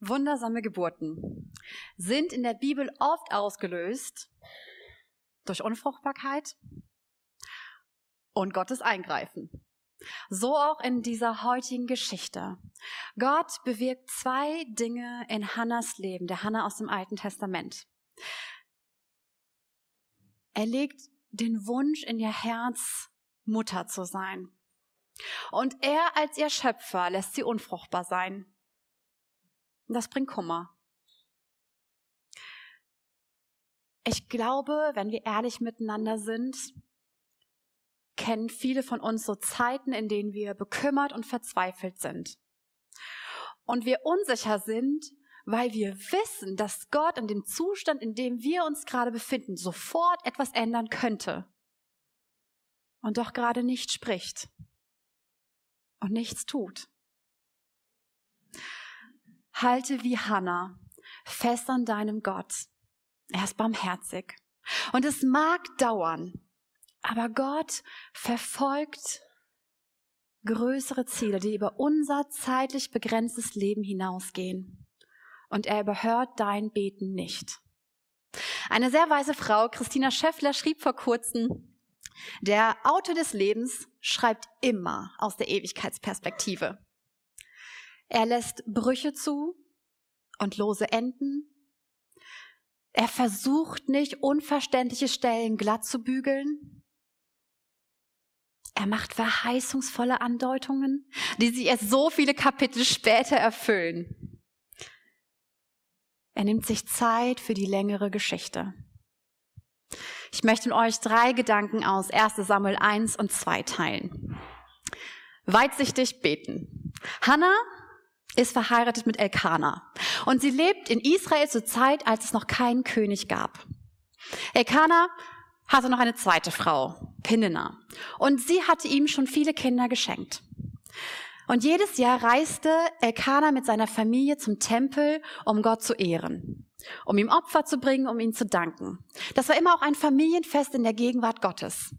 Wundersame Geburten sind in der Bibel oft ausgelöst durch Unfruchtbarkeit und Gottes Eingreifen. So auch in dieser heutigen Geschichte. Gott bewirkt zwei Dinge in Hannas Leben, der Hannah aus dem Alten Testament. Er legt den Wunsch in ihr Herz, Mutter zu sein. Und er als ihr Schöpfer lässt sie unfruchtbar sein. Und das bringt Kummer. Ich glaube, wenn wir ehrlich miteinander sind, kennen viele von uns so Zeiten, in denen wir bekümmert und verzweifelt sind. Und wir unsicher sind, weil wir wissen, dass Gott in dem Zustand, in dem wir uns gerade befinden, sofort etwas ändern könnte. Und doch gerade nicht spricht und nichts tut. Halte wie Hannah fest an deinem Gott. Er ist barmherzig. Und es mag dauern, aber Gott verfolgt größere Ziele, die über unser zeitlich begrenztes Leben hinausgehen. Und er überhört dein Beten nicht. Eine sehr weise Frau, Christina Scheffler, schrieb vor kurzem, der Autor des Lebens schreibt immer aus der Ewigkeitsperspektive. Er lässt Brüche zu und lose Enden. Er versucht nicht, unverständliche Stellen glatt zu bügeln. Er macht verheißungsvolle Andeutungen, die sich erst so viele Kapitel später erfüllen. Er nimmt sich Zeit für die längere Geschichte. Ich möchte euch drei Gedanken aus 1 Samuel 1 und 2 teilen. Weitsichtig beten. Hannah ist verheiratet mit Elkanah und sie lebt in Israel zur Zeit, als es noch keinen König gab. Elkanah hatte noch eine zweite Frau, Pinnena, und sie hatte ihm schon viele Kinder geschenkt. Und jedes Jahr reiste Elkanah mit seiner Familie zum Tempel, um Gott zu ehren, um ihm Opfer zu bringen, um ihm zu danken. Das war immer auch ein Familienfest in der Gegenwart Gottes.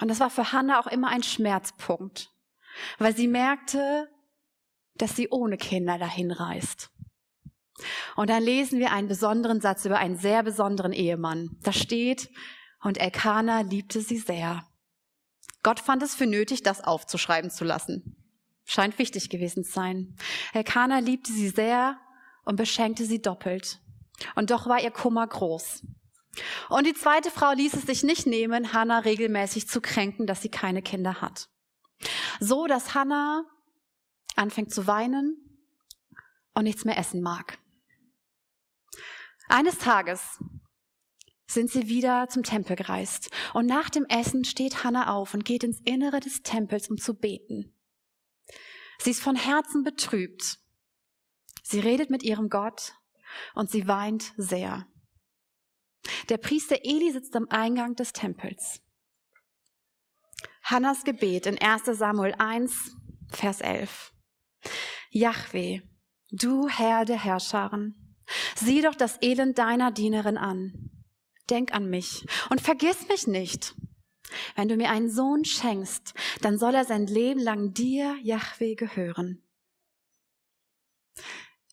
Und das war für Hannah auch immer ein Schmerzpunkt, weil sie merkte, dass sie ohne Kinder dahin reist. Und dann lesen wir einen besonderen Satz über einen sehr besonderen Ehemann. Da steht, und Elkanah liebte sie sehr. Gott fand es für nötig, das aufzuschreiben zu lassen. Scheint wichtig gewesen zu sein. Elkanah liebte sie sehr und beschenkte sie doppelt. Und doch war ihr Kummer groß. Und die zweite Frau ließ es sich nicht nehmen, Hannah regelmäßig zu kränken, dass sie keine Kinder hat. So, dass Hannah anfängt zu weinen und nichts mehr essen mag. Eines Tages sind sie wieder zum Tempel gereist und nach dem Essen steht Hannah auf und geht ins Innere des Tempels, um zu beten. Sie ist von Herzen betrübt. Sie redet mit ihrem Gott und sie weint sehr. Der Priester Eli sitzt am Eingang des Tempels. Hannas Gebet in 1 Samuel 1, Vers 11. Yahweh, du Herr der Herrscharen, sieh doch das Elend deiner Dienerin an. Denk an mich und vergiss mich nicht. Wenn du mir einen Sohn schenkst, dann soll er sein Leben lang dir, Yahweh, gehören.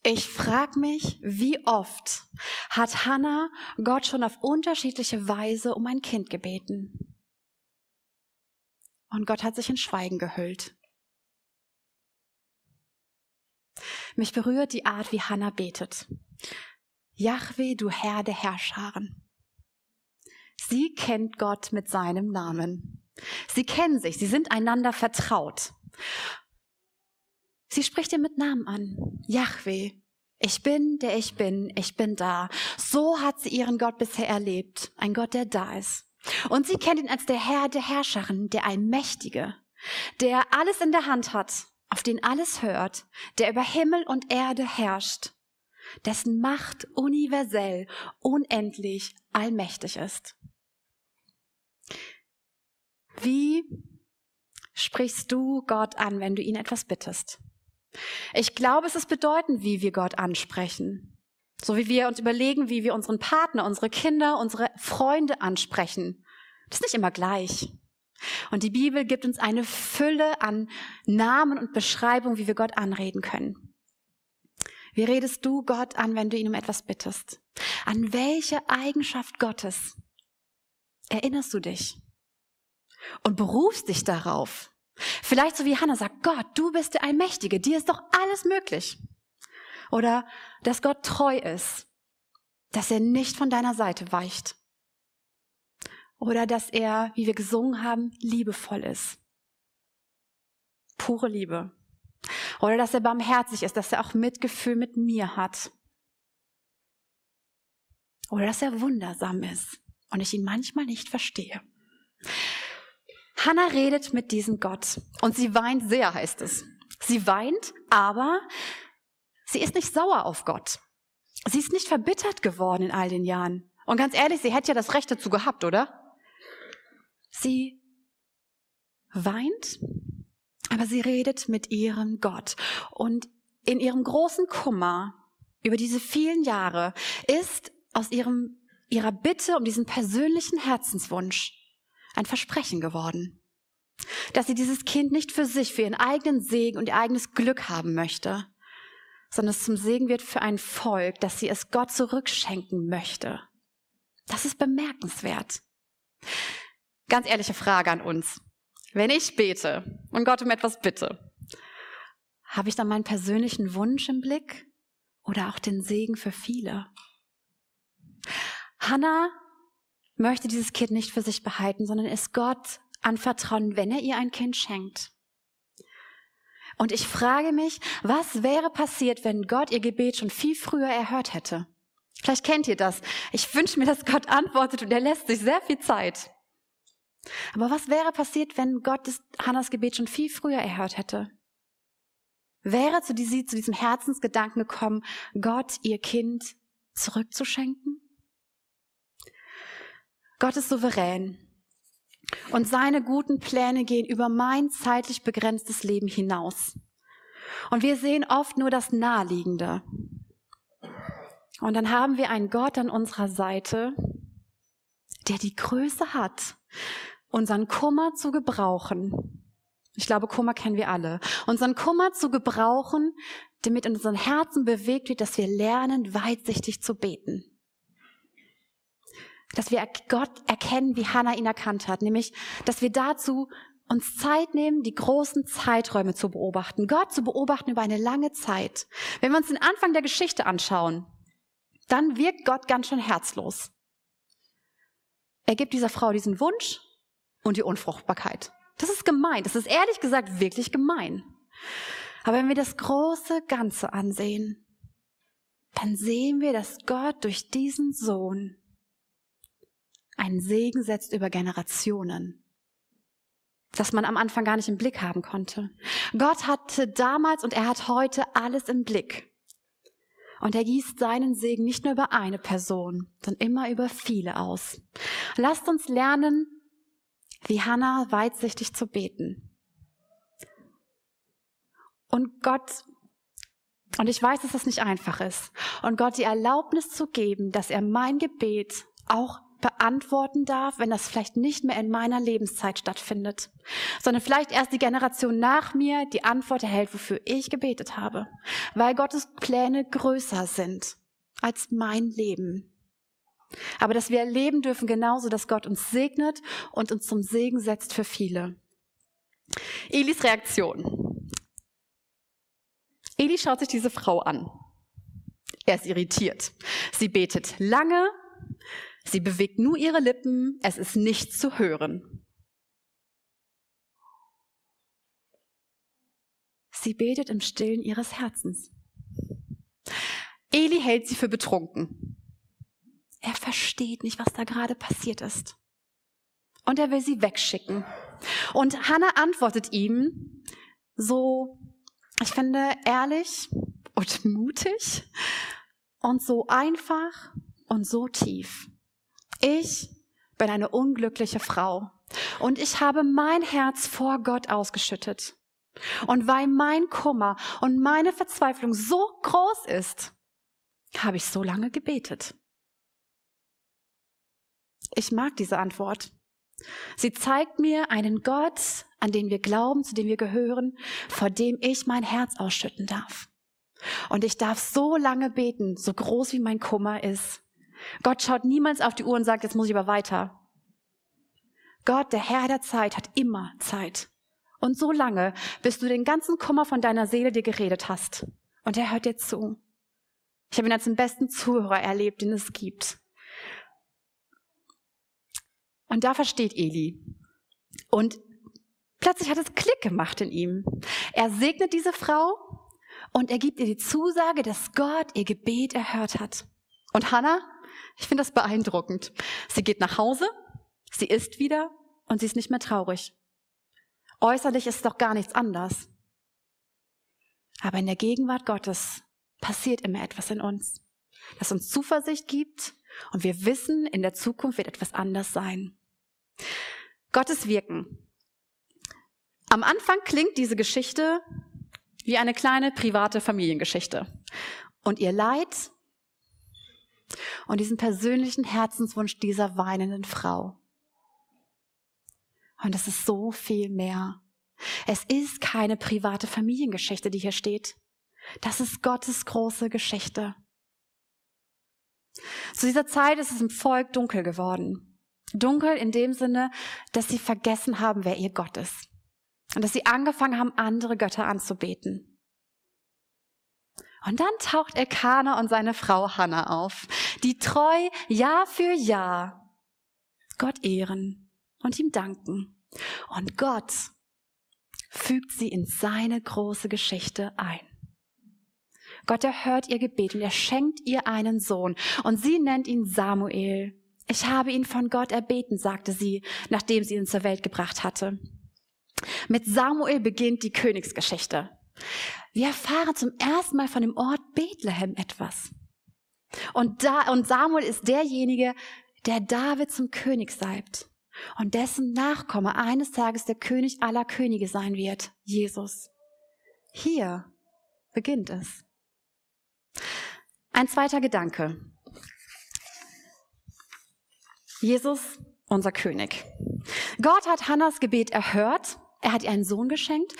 Ich frag mich, wie oft hat Hannah Gott schon auf unterschiedliche Weise um ein Kind gebeten? Und Gott hat sich in Schweigen gehüllt. Mich berührt die Art, wie Hannah betet. Yahweh, du Herr der Herrscharen. Sie kennt Gott mit seinem Namen. Sie kennen sich, sie sind einander vertraut. Sie spricht ihn mit Namen an. Yahweh, ich bin, der ich bin, ich bin da. So hat sie ihren Gott bisher erlebt. Ein Gott, der da ist. Und sie kennt ihn als der Herr der Herrscherin, der Allmächtige, der alles in der Hand hat auf den alles hört, der über Himmel und Erde herrscht, dessen Macht universell, unendlich, allmächtig ist. Wie sprichst du Gott an, wenn du ihn etwas bittest? Ich glaube, es ist bedeutend, wie wir Gott ansprechen. So wie wir uns überlegen, wie wir unseren Partner, unsere Kinder, unsere Freunde ansprechen. Das ist nicht immer gleich. Und die Bibel gibt uns eine Fülle an Namen und Beschreibungen, wie wir Gott anreden können. Wie redest du Gott an, wenn du ihn um etwas bittest? An welche Eigenschaft Gottes erinnerst du dich? Und berufst dich darauf? Vielleicht so wie Hannah sagt, Gott, du bist der Allmächtige, dir ist doch alles möglich. Oder dass Gott treu ist, dass er nicht von deiner Seite weicht. Oder dass er, wie wir gesungen haben, liebevoll ist. Pure Liebe. Oder dass er barmherzig ist, dass er auch Mitgefühl mit mir hat. Oder dass er wundersam ist und ich ihn manchmal nicht verstehe. Hannah redet mit diesem Gott und sie weint sehr, heißt es. Sie weint, aber sie ist nicht sauer auf Gott. Sie ist nicht verbittert geworden in all den Jahren. Und ganz ehrlich, sie hätte ja das Recht dazu gehabt, oder? Sie weint, aber sie redet mit ihrem Gott. Und in ihrem großen Kummer über diese vielen Jahre ist aus ihrem, ihrer Bitte um diesen persönlichen Herzenswunsch ein Versprechen geworden. Dass sie dieses Kind nicht für sich, für ihren eigenen Segen und ihr eigenes Glück haben möchte, sondern es zum Segen wird für ein Volk, dass sie es Gott zurückschenken möchte. Das ist bemerkenswert. Ganz ehrliche Frage an uns. Wenn ich bete und Gott um etwas bitte, habe ich dann meinen persönlichen Wunsch im Blick oder auch den Segen für viele? Hannah möchte dieses Kind nicht für sich behalten, sondern es Gott anvertrauen, wenn er ihr ein Kind schenkt. Und ich frage mich, was wäre passiert, wenn Gott ihr Gebet schon viel früher erhört hätte? Vielleicht kennt ihr das. Ich wünsche mir, dass Gott antwortet und er lässt sich sehr viel Zeit. Aber was wäre passiert, wenn Gott Hannas Gebet schon viel früher erhört hätte? Wäre zu, sie zu diesem Herzensgedanken gekommen, Gott ihr Kind zurückzuschenken? Gott ist souverän. Und seine guten Pläne gehen über mein zeitlich begrenztes Leben hinaus. Und wir sehen oft nur das Naheliegende. Und dann haben wir einen Gott an unserer Seite, der die Größe hat, unseren Kummer zu gebrauchen. Ich glaube, Kummer kennen wir alle. Unseren Kummer zu gebrauchen, damit in unseren Herzen bewegt wird, dass wir lernen, weitsichtig zu beten. Dass wir Gott erkennen, wie Hannah ihn erkannt hat. Nämlich, dass wir dazu uns Zeit nehmen, die großen Zeiträume zu beobachten. Gott zu beobachten über eine lange Zeit. Wenn wir uns den Anfang der Geschichte anschauen, dann wirkt Gott ganz schön herzlos. Er gibt dieser Frau diesen Wunsch und die Unfruchtbarkeit. Das ist gemein. Das ist ehrlich gesagt wirklich gemein. Aber wenn wir das große Ganze ansehen, dann sehen wir, dass Gott durch diesen Sohn einen Segen setzt über Generationen, das man am Anfang gar nicht im Blick haben konnte. Gott hatte damals und er hat heute alles im Blick. Und er gießt seinen Segen nicht nur über eine Person, sondern immer über viele aus. Lasst uns lernen, wie Hannah weitsichtig zu beten. Und Gott, und ich weiß, dass das nicht einfach ist, und Gott die Erlaubnis zu geben, dass er mein Gebet auch beantworten darf, wenn das vielleicht nicht mehr in meiner Lebenszeit stattfindet, sondern vielleicht erst die Generation nach mir die Antwort erhält, wofür ich gebetet habe, weil Gottes Pläne größer sind als mein Leben. Aber dass wir erleben dürfen genauso, dass Gott uns segnet und uns zum Segen setzt für viele. Elis Reaktion. Eli schaut sich diese Frau an. Er ist irritiert. Sie betet lange, Sie bewegt nur ihre Lippen, es ist nichts zu hören. Sie betet im Stillen ihres Herzens. Eli hält sie für betrunken. Er versteht nicht, was da gerade passiert ist. Und er will sie wegschicken. Und Hannah antwortet ihm so, ich finde, ehrlich und mutig und so einfach und so tief. Ich bin eine unglückliche Frau und ich habe mein Herz vor Gott ausgeschüttet. Und weil mein Kummer und meine Verzweiflung so groß ist, habe ich so lange gebetet. Ich mag diese Antwort. Sie zeigt mir einen Gott, an den wir glauben, zu dem wir gehören, vor dem ich mein Herz ausschütten darf. Und ich darf so lange beten, so groß wie mein Kummer ist. Gott schaut niemals auf die Uhr und sagt, jetzt muss ich aber weiter. Gott, der Herr der Zeit, hat immer Zeit. Und so lange, bis du den ganzen Kummer von deiner Seele dir geredet hast. Und er hört dir zu. Ich habe ihn als den besten Zuhörer erlebt, den es gibt. Und da versteht Eli. Und plötzlich hat es Klick gemacht in ihm. Er segnet diese Frau und er gibt ihr die Zusage, dass Gott ihr Gebet erhört hat. Und Hannah, ich finde das beeindruckend. Sie geht nach Hause, sie isst wieder und sie ist nicht mehr traurig. Äußerlich ist doch gar nichts anders. Aber in der Gegenwart Gottes passiert immer etwas in uns, das uns Zuversicht gibt und wir wissen, in der Zukunft wird etwas anders sein. Gottes Wirken. Am Anfang klingt diese Geschichte wie eine kleine private Familiengeschichte. Und ihr Leid und diesen persönlichen Herzenswunsch dieser weinenden Frau. Und es ist so viel mehr. Es ist keine private Familiengeschichte, die hier steht. Das ist Gottes große Geschichte. Zu dieser Zeit ist es im Volk dunkel geworden. Dunkel in dem Sinne, dass sie vergessen haben, wer ihr Gott ist. Und dass sie angefangen haben, andere Götter anzubeten. Und dann taucht Elkanah und seine Frau Hannah auf, die treu Jahr für Jahr Gott ehren und ihm danken. Und Gott fügt sie in seine große Geschichte ein. Gott erhört ihr Gebet und er schenkt ihr einen Sohn und sie nennt ihn Samuel. Ich habe ihn von Gott erbeten, sagte sie, nachdem sie ihn zur Welt gebracht hatte. Mit Samuel beginnt die Königsgeschichte. Wir erfahren zum ersten Mal von dem Ort Bethlehem etwas. Und, da, und Samuel ist derjenige, der David zum König salbt und dessen Nachkomme eines Tages der König aller Könige sein wird, Jesus. Hier beginnt es. Ein zweiter Gedanke. Jesus, unser König. Gott hat Hannas Gebet erhört. Er hat ihr einen Sohn geschenkt.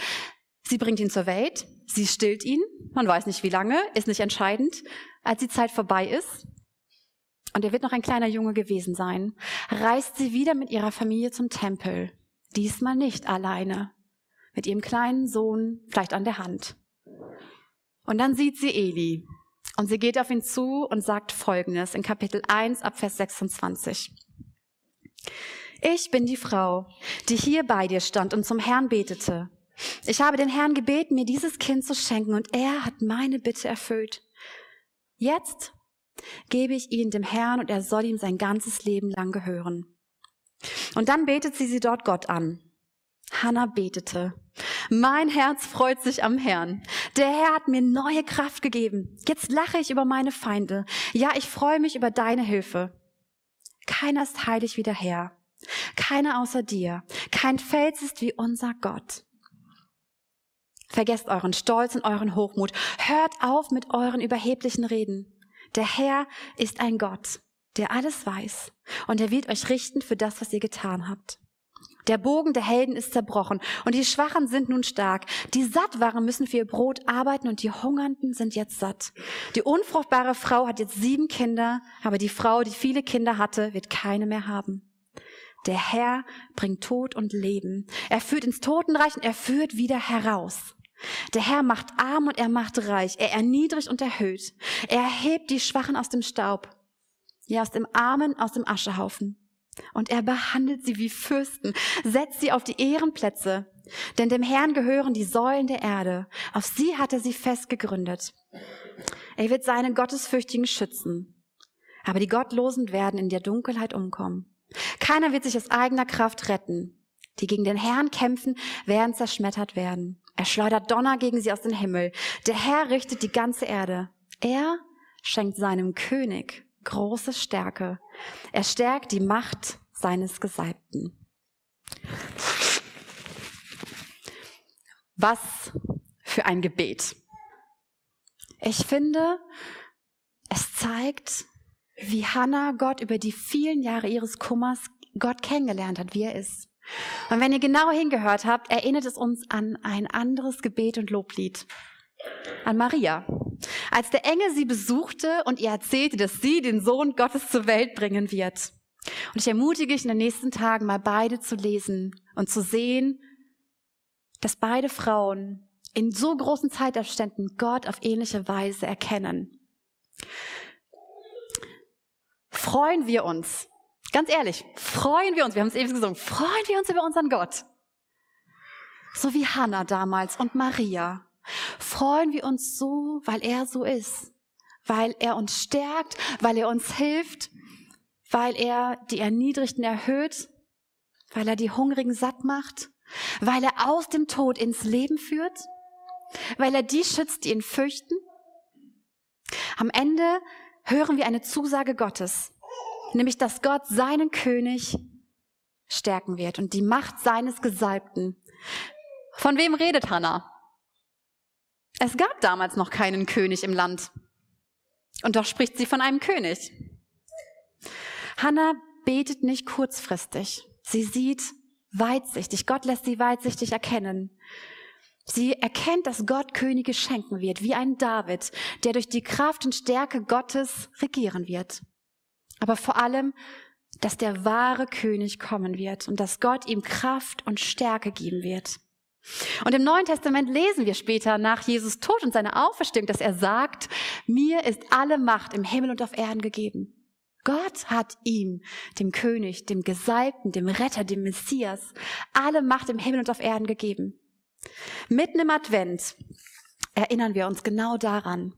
Sie bringt ihn zur Welt. Sie stillt ihn. Man weiß nicht wie lange, ist nicht entscheidend. Als die Zeit vorbei ist, und er wird noch ein kleiner Junge gewesen sein, reist sie wieder mit ihrer Familie zum Tempel. Diesmal nicht alleine. Mit ihrem kleinen Sohn vielleicht an der Hand. Und dann sieht sie Eli. Und sie geht auf ihn zu und sagt Folgendes in Kapitel 1 ab Vers 26. Ich bin die Frau, die hier bei dir stand und zum Herrn betete. Ich habe den Herrn gebeten, mir dieses Kind zu schenken, und er hat meine Bitte erfüllt. Jetzt gebe ich ihn dem Herrn und er soll ihm sein ganzes Leben lang gehören. Und dann betet sie sie dort Gott an. Hannah betete. Mein Herz freut sich am Herrn. Der Herr hat mir neue Kraft gegeben. Jetzt lache ich über meine Feinde. Ja, ich freue mich über deine Hilfe. Keiner ist heilig wie der Herr. Keiner außer dir. Kein Fels ist wie unser Gott. Vergesst euren Stolz und euren Hochmut. Hört auf mit euren überheblichen Reden. Der Herr ist ein Gott, der alles weiß, und er wird euch richten für das, was ihr getan habt. Der Bogen der Helden ist zerbrochen und die Schwachen sind nun stark. Die satt waren, müssen für ihr Brot arbeiten und die Hungernden sind jetzt satt. Die unfruchtbare Frau hat jetzt sieben Kinder, aber die Frau, die viele Kinder hatte, wird keine mehr haben. Der Herr bringt Tod und Leben. Er führt ins Totenreich und er führt wieder heraus. Der Herr macht arm und er macht reich. Er erniedrigt und erhöht. Er erhebt die Schwachen aus dem Staub. Ja, aus dem Armen, aus dem Aschehaufen. Und er behandelt sie wie Fürsten, setzt sie auf die Ehrenplätze. Denn dem Herrn gehören die Säulen der Erde. Auf sie hat er sie fest gegründet. Er wird seine Gottesfürchtigen schützen. Aber die Gottlosen werden in der Dunkelheit umkommen. Keiner wird sich aus eigener Kraft retten. Die gegen den Herrn kämpfen, werden zerschmettert werden. Er schleudert Donner gegen sie aus dem Himmel. Der Herr richtet die ganze Erde. Er schenkt seinem König große Stärke. Er stärkt die Macht seines Gesalbten. Was für ein Gebet. Ich finde, es zeigt, wie Hannah Gott über die vielen Jahre ihres Kummers Gott kennengelernt hat, wie er ist. Und wenn ihr genau hingehört habt, erinnert es uns an ein anderes Gebet und Loblied. An Maria. als der Engel sie besuchte und ihr erzählte, dass sie den Sohn Gottes zur Welt bringen wird. Und ich ermutige dich in den nächsten Tagen mal beide zu lesen und zu sehen, dass beide Frauen in so großen Zeitabständen Gott auf ähnliche Weise erkennen. Freuen wir uns, ganz ehrlich, freuen wir uns, wir haben es eben gesungen, freuen wir uns über unseren Gott. So wie Hannah damals und Maria. Freuen wir uns so, weil er so ist, weil er uns stärkt, weil er uns hilft, weil er die Erniedrigten erhöht, weil er die Hungrigen satt macht, weil er aus dem Tod ins Leben führt, weil er die schützt, die ihn fürchten. Am Ende hören wir eine Zusage Gottes, nämlich dass Gott seinen König stärken wird und die Macht seines Gesalbten. Von wem redet Hannah? Es gab damals noch keinen König im Land. Und doch spricht sie von einem König. Hannah betet nicht kurzfristig. Sie sieht weitsichtig. Gott lässt sie weitsichtig erkennen. Sie erkennt, dass Gott Könige schenken wird, wie ein David, der durch die Kraft und Stärke Gottes regieren wird. Aber vor allem, dass der wahre König kommen wird und dass Gott ihm Kraft und Stärke geben wird. Und im Neuen Testament lesen wir später nach Jesus Tod und seiner Auferstehung, dass er sagt, mir ist alle Macht im Himmel und auf Erden gegeben. Gott hat ihm, dem König, dem Gesalbten, dem Retter, dem Messias, alle Macht im Himmel und auf Erden gegeben. Mitten im Advent erinnern wir uns genau daran,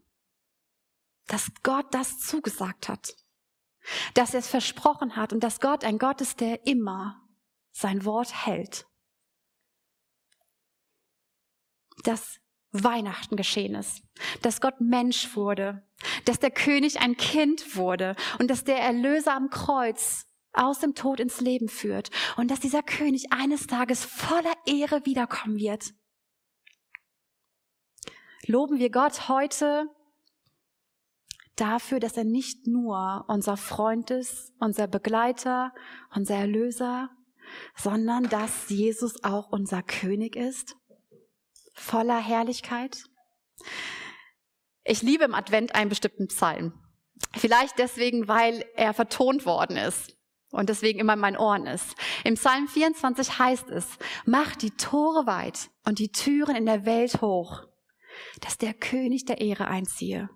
dass Gott das zugesagt hat, dass er es versprochen hat und dass Gott ein Gott ist, der immer sein Wort hält. Dass Weihnachten geschehen ist, dass Gott Mensch wurde, dass der König ein Kind wurde und dass der Erlöser am Kreuz aus dem Tod ins Leben führt und dass dieser König eines Tages voller Ehre wiederkommen wird. Loben wir Gott heute dafür, dass er nicht nur unser Freund ist, unser Begleiter, unser Erlöser, sondern dass Jesus auch unser König ist, voller Herrlichkeit. Ich liebe im Advent einen bestimmten Psalm. Vielleicht deswegen, weil er vertont worden ist und deswegen immer in meinen Ohren ist. Im Psalm 24 heißt es, mach die Tore weit und die Türen in der Welt hoch, dass der König der Ehre einziehe.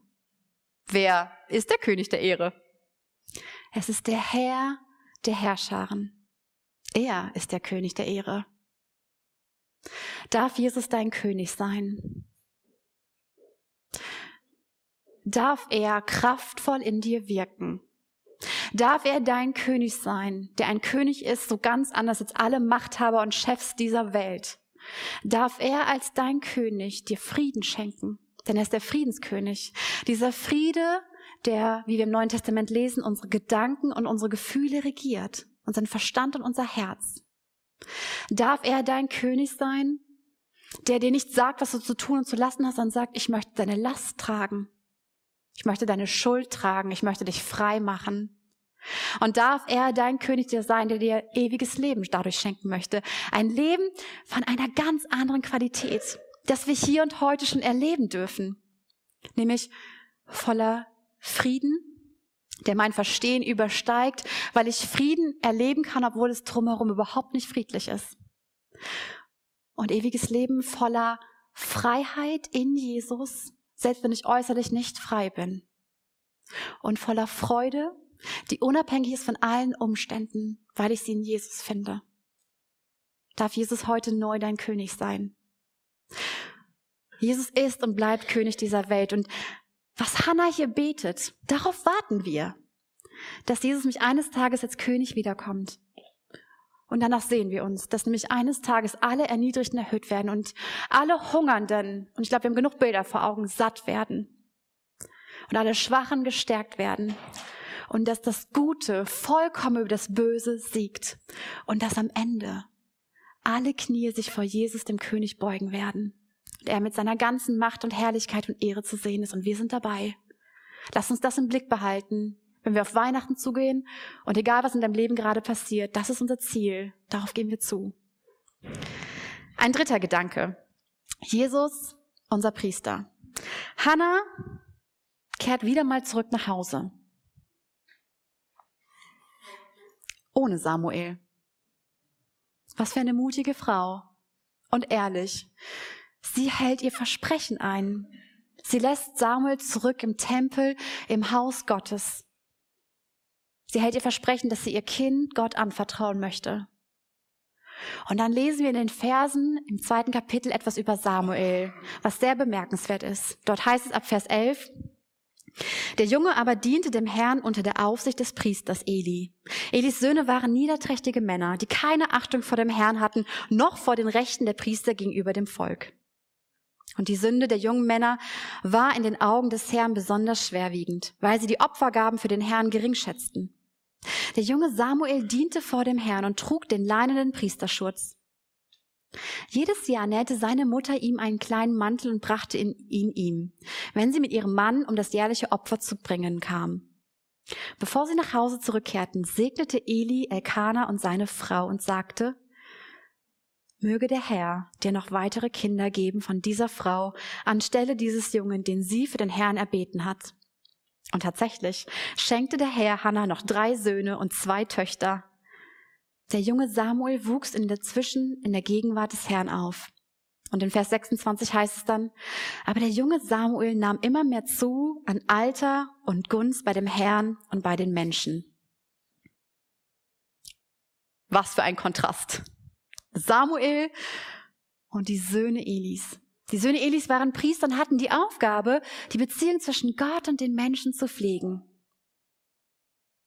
Wer ist der König der Ehre? Es ist der Herr der Herrscharen. Er ist der König der Ehre. Darf Jesus dein König sein? Darf er kraftvoll in dir wirken? Darf er dein König sein, der ein König ist, so ganz anders als alle Machthaber und Chefs dieser Welt? Darf er als dein König dir Frieden schenken? Denn er ist der Friedenskönig. Dieser Friede, der, wie wir im Neuen Testament lesen, unsere Gedanken und unsere Gefühle regiert, unseren Verstand und unser Herz. Darf er dein König sein, der dir nicht sagt, was du zu tun und zu lassen hast, sondern sagt, ich möchte deine Last tragen. Ich möchte deine Schuld tragen. Ich möchte dich frei machen. Und darf er dein König dir sein, der dir ewiges Leben dadurch schenken möchte. Ein Leben von einer ganz anderen Qualität, das wir hier und heute schon erleben dürfen. Nämlich voller Frieden, der mein Verstehen übersteigt, weil ich Frieden erleben kann, obwohl es drumherum überhaupt nicht friedlich ist. Und ewiges Leben voller Freiheit in Jesus, selbst wenn ich äußerlich nicht frei bin. Und voller Freude, die unabhängig ist von allen Umständen, weil ich sie in Jesus finde. Darf Jesus heute neu dein König sein? Jesus ist und bleibt König dieser Welt. Und was Hannah hier betet, darauf warten wir, dass Jesus mich eines Tages als König wiederkommt. Und danach sehen wir uns, dass nämlich eines Tages alle Erniedrigten erhöht werden und alle Hungernden, und ich glaube, wir haben genug Bilder vor Augen, satt werden. Und alle Schwachen gestärkt werden. Und dass das Gute vollkommen über das Böse siegt. Und dass am Ende alle Knie sich vor Jesus, dem König, beugen werden. Und er mit seiner ganzen Macht und Herrlichkeit und Ehre zu sehen ist. Und wir sind dabei. Lass uns das im Blick behalten wenn wir auf Weihnachten zugehen und egal was in deinem Leben gerade passiert, das ist unser Ziel. Darauf gehen wir zu. Ein dritter Gedanke. Jesus, unser Priester. Hannah kehrt wieder mal zurück nach Hause. Ohne Samuel. Was für eine mutige Frau. Und ehrlich. Sie hält ihr Versprechen ein. Sie lässt Samuel zurück im Tempel, im Haus Gottes. Sie hält ihr Versprechen, dass sie ihr Kind Gott anvertrauen möchte. Und dann lesen wir in den Versen im zweiten Kapitel etwas über Samuel, was sehr bemerkenswert ist. Dort heißt es ab Vers 11, der Junge aber diente dem Herrn unter der Aufsicht des Priesters Eli. Elis Söhne waren niederträchtige Männer, die keine Achtung vor dem Herrn hatten, noch vor den Rechten der Priester gegenüber dem Volk. Und die Sünde der jungen Männer war in den Augen des Herrn besonders schwerwiegend, weil sie die Opfergaben für den Herrn gering schätzten. Der junge Samuel diente vor dem Herrn und trug den leinenen Priesterschutz. Jedes Jahr nähte seine Mutter ihm einen kleinen Mantel und brachte ihn, ihm, wenn sie mit ihrem Mann um das jährliche Opfer zu bringen kam. Bevor sie nach Hause zurückkehrten, segnete Eli Elkanah und seine Frau und sagte, Möge der Herr dir noch weitere Kinder geben von dieser Frau anstelle dieses Jungen, den sie für den Herrn erbeten hat. Und tatsächlich schenkte der Herr Hannah noch drei Söhne und zwei Töchter. Der junge Samuel wuchs in der Zwischen in der Gegenwart des Herrn auf. Und in Vers 26 heißt es dann, aber der junge Samuel nahm immer mehr zu an Alter und Gunst bei dem Herrn und bei den Menschen. Was für ein Kontrast. Samuel und die Söhne Elis. Die Söhne Elis waren Priester und hatten die Aufgabe, die Beziehung zwischen Gott und den Menschen zu pflegen.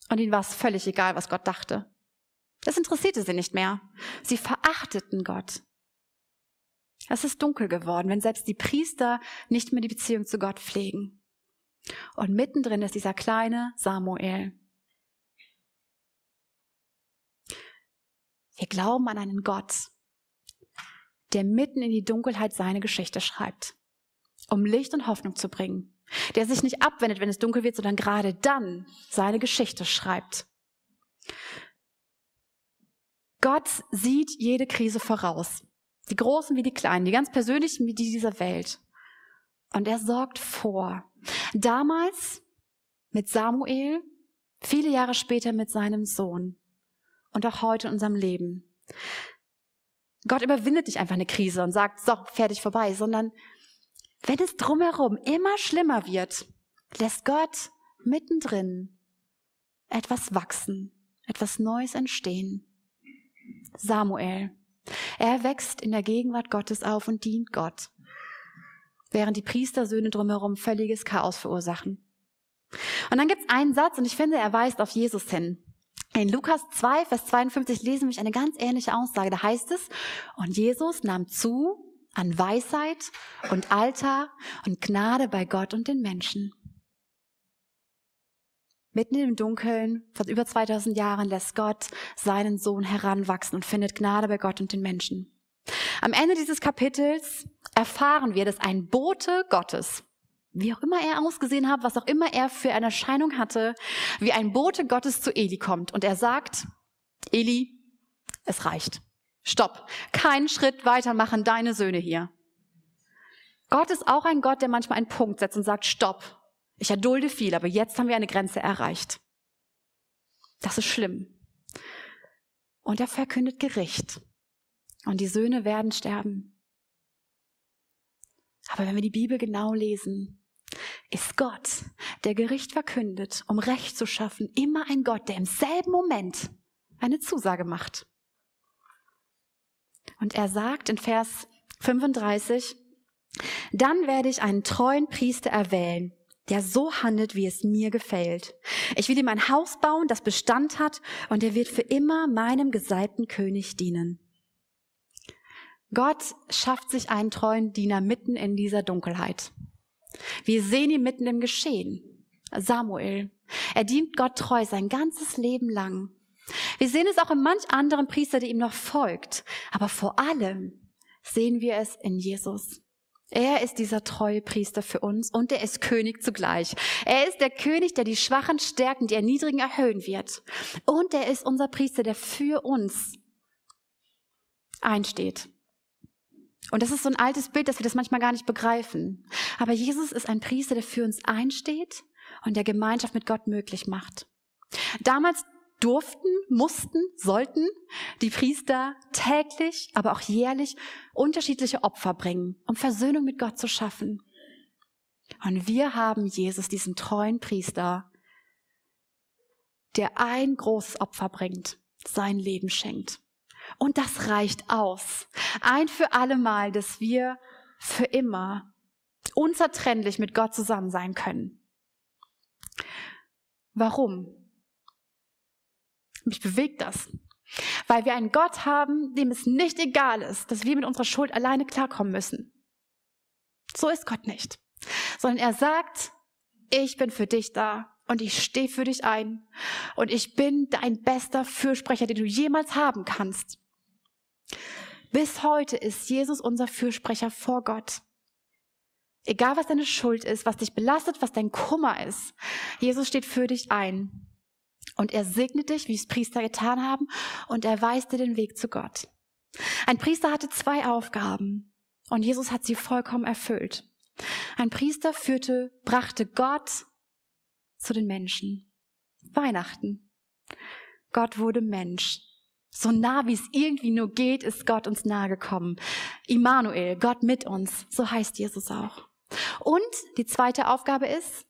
Und ihnen war es völlig egal, was Gott dachte. Das interessierte sie nicht mehr. Sie verachteten Gott. Es ist dunkel geworden, wenn selbst die Priester nicht mehr die Beziehung zu Gott pflegen. Und mittendrin ist dieser kleine Samuel. Wir glauben an einen Gott, der mitten in die Dunkelheit seine Geschichte schreibt, um Licht und Hoffnung zu bringen, der sich nicht abwendet, wenn es dunkel wird, sondern gerade dann seine Geschichte schreibt. Gott sieht jede Krise voraus, die großen wie die kleinen, die ganz persönlichen wie die dieser Welt. Und er sorgt vor. Damals mit Samuel, viele Jahre später mit seinem Sohn und auch heute in unserem Leben. Gott überwindet nicht einfach eine Krise und sagt, so, fertig vorbei, sondern wenn es drumherum immer schlimmer wird, lässt Gott mittendrin etwas wachsen, etwas Neues entstehen. Samuel. Er wächst in der Gegenwart Gottes auf und dient Gott, während die Priestersöhne drumherum völliges Chaos verursachen. Und dann gibt's einen Satz, und ich finde, er weist auf Jesus hin. In Lukas 2, Vers 52 lesen wir eine ganz ähnliche Aussage. Da heißt es, und Jesus nahm zu an Weisheit und Alter und Gnade bei Gott und den Menschen. Mitten im Dunkeln, vor über 2000 Jahren, lässt Gott seinen Sohn heranwachsen und findet Gnade bei Gott und den Menschen. Am Ende dieses Kapitels erfahren wir, dass ein Bote Gottes, wie auch immer er ausgesehen hat, was auch immer er für eine Erscheinung hatte, wie ein Bote Gottes zu Eli kommt und er sagt, Eli, es reicht. Stopp. Keinen Schritt weiter machen deine Söhne hier. Gott ist auch ein Gott, der manchmal einen Punkt setzt und sagt, stopp. Ich erdulde viel, aber jetzt haben wir eine Grenze erreicht. Das ist schlimm. Und er verkündet Gericht. Und die Söhne werden sterben. Aber wenn wir die Bibel genau lesen, ist Gott, der Gericht verkündet, um Recht zu schaffen, immer ein Gott, der im selben Moment eine Zusage macht. Und er sagt in Vers 35, dann werde ich einen treuen Priester erwählen, der so handelt, wie es mir gefällt. Ich will ihm ein Haus bauen, das Bestand hat, und er wird für immer meinem gesalbten König dienen. Gott schafft sich einen treuen Diener mitten in dieser Dunkelheit. Wir sehen ihn mitten im Geschehen. Samuel. Er dient Gott treu sein ganzes Leben lang. Wir sehen es auch in manch anderen Priester, der ihm noch folgt. Aber vor allem sehen wir es in Jesus. Er ist dieser treue Priester für uns und er ist König zugleich. Er ist der König, der die Schwachen stärken, die Erniedrigen erhöhen wird. Und er ist unser Priester, der für uns einsteht Und das ist so ein altes Bild, dass wir das manchmal gar nicht begreifen. Aber Jesus ist ein Priester, der für uns einsteht und der Gemeinschaft mit Gott möglich macht. Damals durften, mussten, sollten die Priester täglich, aber auch jährlich unterschiedliche Opfer bringen, um Versöhnung mit Gott zu schaffen. Und wir haben Jesus, diesen treuen Priester, der ein großes Opfer bringt, sein Leben schenkt. Und das reicht aus. Ein für alle Mal, dass wir für immer unzertrennlich mit Gott zusammen sein können. Warum? Mich bewegt das. Weil wir einen Gott haben, dem es nicht egal ist, dass wir mit unserer Schuld alleine klarkommen müssen. So ist Gott nicht. Sondern er sagt, ich bin für dich da und ich stehe für dich ein und ich bin dein bester Fürsprecher, den du jemals haben kannst. Bis heute ist Jesus unser Fürsprecher vor Gott. Egal was deine Schuld ist, was dich belastet, was dein Kummer ist, Jesus steht für dich ein. Und er segnet dich, wie es Priester getan haben, und er weist dir den Weg zu Gott. Ein Priester hatte zwei Aufgaben und Jesus hat sie vollkommen erfüllt. Ein Priester führte, brachte Gott zu den Menschen. Weihnachten. Gott wurde Mensch. So nah wie es irgendwie nur geht, ist Gott uns nahe gekommen. Immanuel, Gott mit uns, so heißt Jesus auch. Und die zweite Aufgabe ist,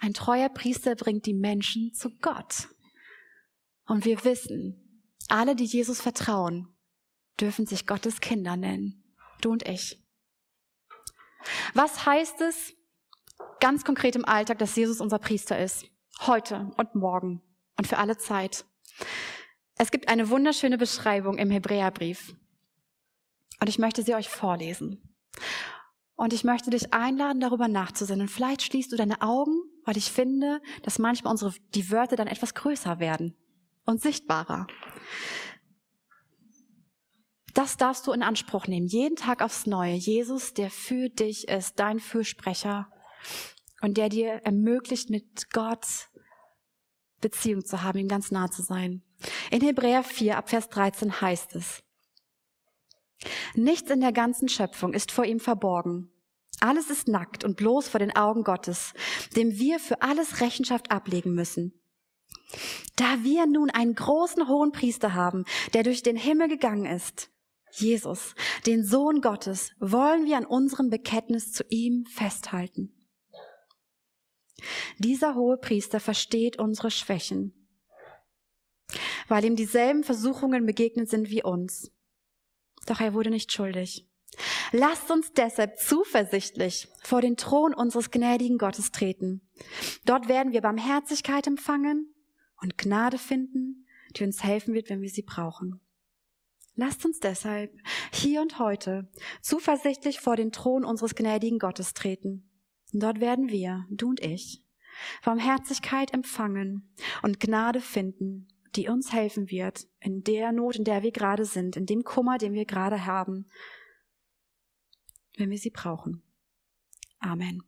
ein treuer Priester bringt die Menschen zu Gott. Und wir wissen, alle, die Jesus vertrauen, dürfen sich Gottes Kinder nennen. Du und ich. Was heißt es ganz konkret im Alltag, dass Jesus unser Priester ist? Heute und morgen und für alle Zeit. Es gibt eine wunderschöne Beschreibung im Hebräerbrief. Und ich möchte sie euch vorlesen. Und ich möchte dich einladen, darüber nachzusinnen. Vielleicht schließt du deine Augen, weil ich finde, dass manchmal unsere, die Wörter dann etwas größer werden und sichtbarer. Das darfst du in Anspruch nehmen, jeden Tag aufs Neue. Jesus, der für dich ist, dein Fürsprecher und der dir ermöglicht, mit Gott Beziehung zu haben, ihm ganz nah zu sein. In Hebräer 4 ab Vers 13 heißt es, Nichts in der ganzen Schöpfung ist vor ihm verborgen. Alles ist nackt und bloß vor den Augen Gottes, dem wir für alles Rechenschaft ablegen müssen. Da wir nun einen großen hohen Priester haben, der durch den Himmel gegangen ist, Jesus, den Sohn Gottes, wollen wir an unserem Bekenntnis zu ihm festhalten. Dieser hohe Priester versteht unsere Schwächen, weil ihm dieselben Versuchungen begegnet sind wie uns. Doch er wurde nicht schuldig. Lasst uns deshalb zuversichtlich vor den Thron unseres gnädigen Gottes treten. Dort werden wir Barmherzigkeit empfangen und Gnade finden, die uns helfen wird, wenn wir sie brauchen. Lasst uns deshalb hier und heute zuversichtlich vor den Thron unseres gnädigen Gottes treten. Dort werden wir, du und ich, Barmherzigkeit empfangen und Gnade finden, die uns helfen wird in der Not, in der wir gerade sind, in dem Kummer, den wir gerade haben, wenn wir sie brauchen. Amen.